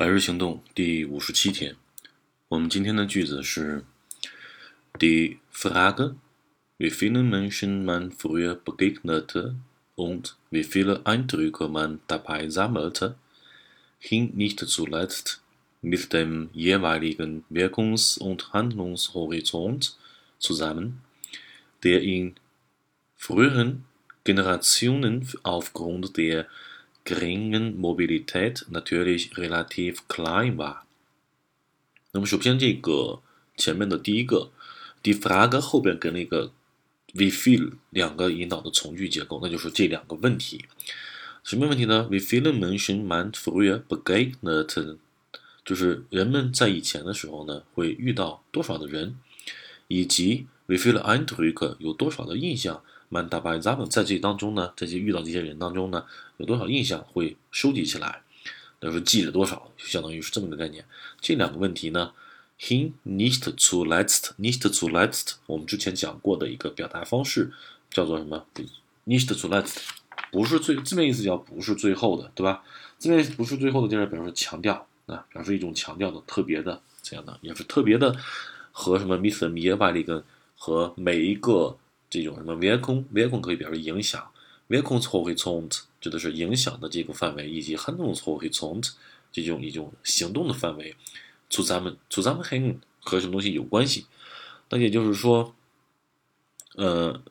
百日行动第五十七天，我们今天的句子是：Die Frage, wie viele Menschen man früher begegnete und wie viele Eindrücke man dabei sammelte, hing nicht zuletzt mit dem jeweiligen Wirkungs- und Handlungshorizont zusammen, der in früheren Generationen aufgrund der geringen Mobilität natürlich relativ klein war。那么首先这个前面的第一个 die Frage 后边跟那个 we feel 两个引导的从句结构，那就是这两个问题。什么问题呢？We feel Menschen man früher begegnet，就是人们在以前的时候呢，会遇到多少的人，以及 we feel Eindruck 有多少的印象。Man dabei sammeln，在这当中呢，在这遇到这些人当中呢，有多少印象会收集起来？那说记了多少，就相当于是这么个概念。这两个问题呢，hin nicht zuletzt，nicht zuletzt，我们之前讲过的一个表达方式叫做什么？nicht zuletzt，不是最字面意思叫不是最后的，对吧？字面意思不是最后的，就是表示强调啊，表示一种强调的特别的这样的，也是特别的和什么 Mr. m i e b a l i g 和每一个。这种什么 Wirkung，Wirkung 可以表示影响，Wirkungshorizont 指的是影响的这个范围，以及 Handlungshorizont 这种一种行动的范围。Zusammen，Zusammenhang 和什么东西有关系？那也就是说，呃，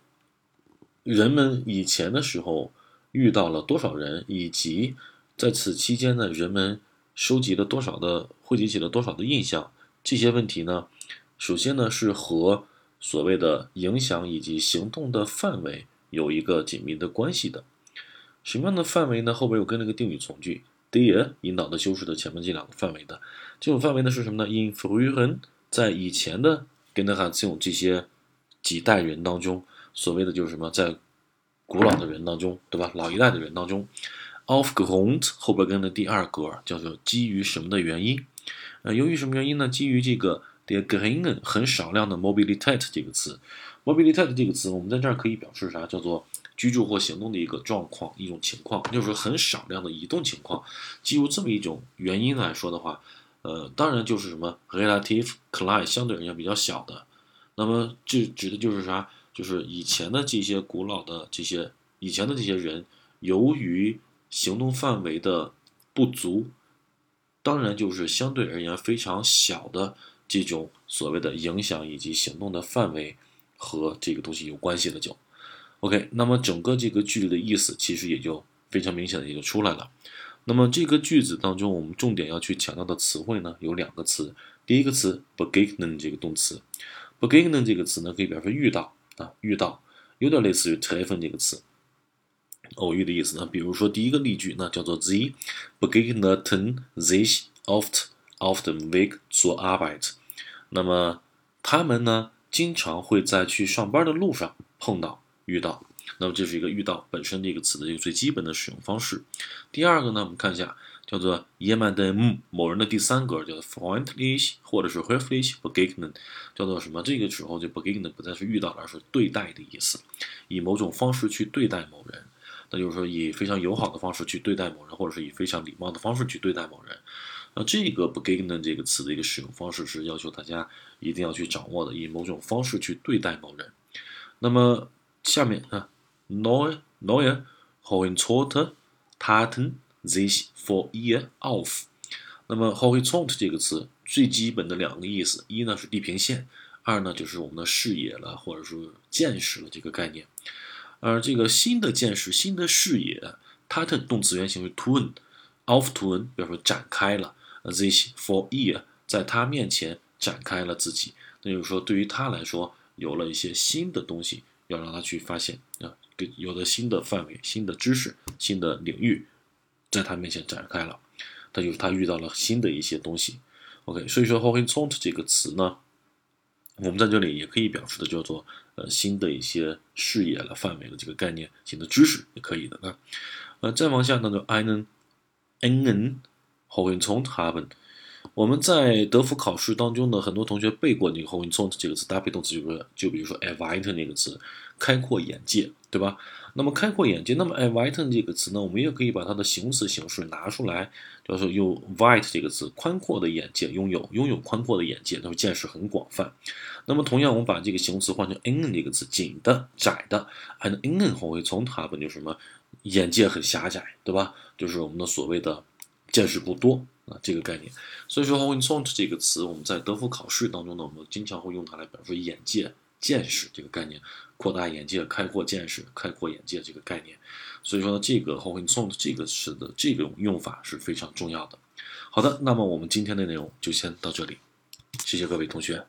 人们以前的时候遇到了多少人，以及在此期间呢，人们收集了多少的，汇集起了多少的印象？这些问题呢，首先呢是和所谓的影响以及行动的范围有一个紧密的关系的，什么样的范围呢？后边又跟了个定语从句，der 引导的修饰的前面这两个范围的，这种范围呢是什么呢？In frühen 在以前的 generation 这些几代人当中，所谓的就是什么，在古老的人当中，对吧？老一代的人当中，ofgrund 后边跟的第二格叫做基于什么的原因？呃，由于什么原因呢？基于这个。Der geringen 很少量的 Mobilität 这个词，Mobilität 这个词，我们在这儿可以表示啥？叫做居住或行动的一个状况、一种情况，就是很少量的移动情况。基于这么一种原因来说的话，呃，当然就是什么 relative klein 相对而言比较小的。那么这指的就是啥？就是以前的这些古老的这些以前的这些人，由于行动范围的不足，当然就是相对而言非常小的。这种所谓的影响以及行动的范围和这个东西有关系的就，OK。那么整个这个句子的意思其实也就非常明显的也就出来了。那么这个句子当中，我们重点要去强调的词汇呢有两个词。第一个词 begegnen 这个动词，begegnen 这个词呢可以表示遇到啊，遇到，有点类似于 treffen 这个词，偶遇的意思呢。比如说第一个例句那叫做 the begegneten sich oft auf dem Weg zur Arbeit。那么他们呢，经常会在去上班的路上碰到、遇到。那么这是一个遇到本身这个词的一个最基本的使用方式。第二个呢，我们看一下，叫做 jemanden 某人的第三格叫做 freundlich 或者是 höflich begegnen，叫做什么？这个时候就 begegnen 不再是遇到了，而是对待的意思，以某种方式去对待某人。那就是说，以非常友好的方式去对待某人，或者是以非常礼貌的方式去对待某人。那这个 begegnen 这个词的一个使用方式是要求大家一定要去掌握的，以某种方式去对待某人。那么下面啊，neue neue Horizont taten sich vor ihr auf。那么 Horizont 这个词最基本的两个意思，一呢是地平线，二呢就是我们的视野了，或者说见识了这个概念。而这个新的见识、新的视野它的动词原形是 tun，auftun 表示展开了。This for ear，在他面前展开了自己，那就是说，对于他来说，有了一些新的东西要让他去发现啊，有了新的范围、新的知识、新的领域，在他面前展开了，那就是他遇到了新的一些东西。OK，所以说 horizont 这个词呢，我们在这里也可以表示的叫做呃新的一些视野了、范围的这个概念、新的知识也可以的啊。呃，再往下呢，就 einen Hoyton haben，我们在德福考试当中呢，很多同学背过那个 horizont 这个词搭配动词，就是就比如说 e v i t e 那个词，开阔眼界，对吧？那么开阔眼界，那么 e v i t e 这个词呢，我们也可以把它的形容词形式拿出来，就是用 wide 这个词，宽阔的眼界，拥有拥有宽阔的眼界，那么见识很广泛。那么同样，我们把这个形容词换成 in 这个词，紧的、窄的，and in 后会从它本就什么，眼界很狭窄，对吧？就是我们的所谓的见识不多。啊，这个概念，所以说 horizont 这个词，我们在德福考试当中呢，我们经常会用它来表示眼界、见识这个概念，扩大眼界、开阔见识、开阔眼界这个概念。所以说呢，这个 horizont 这个词的这种用法是非常重要的。好的，那么我们今天的内容就先到这里，谢谢各位同学。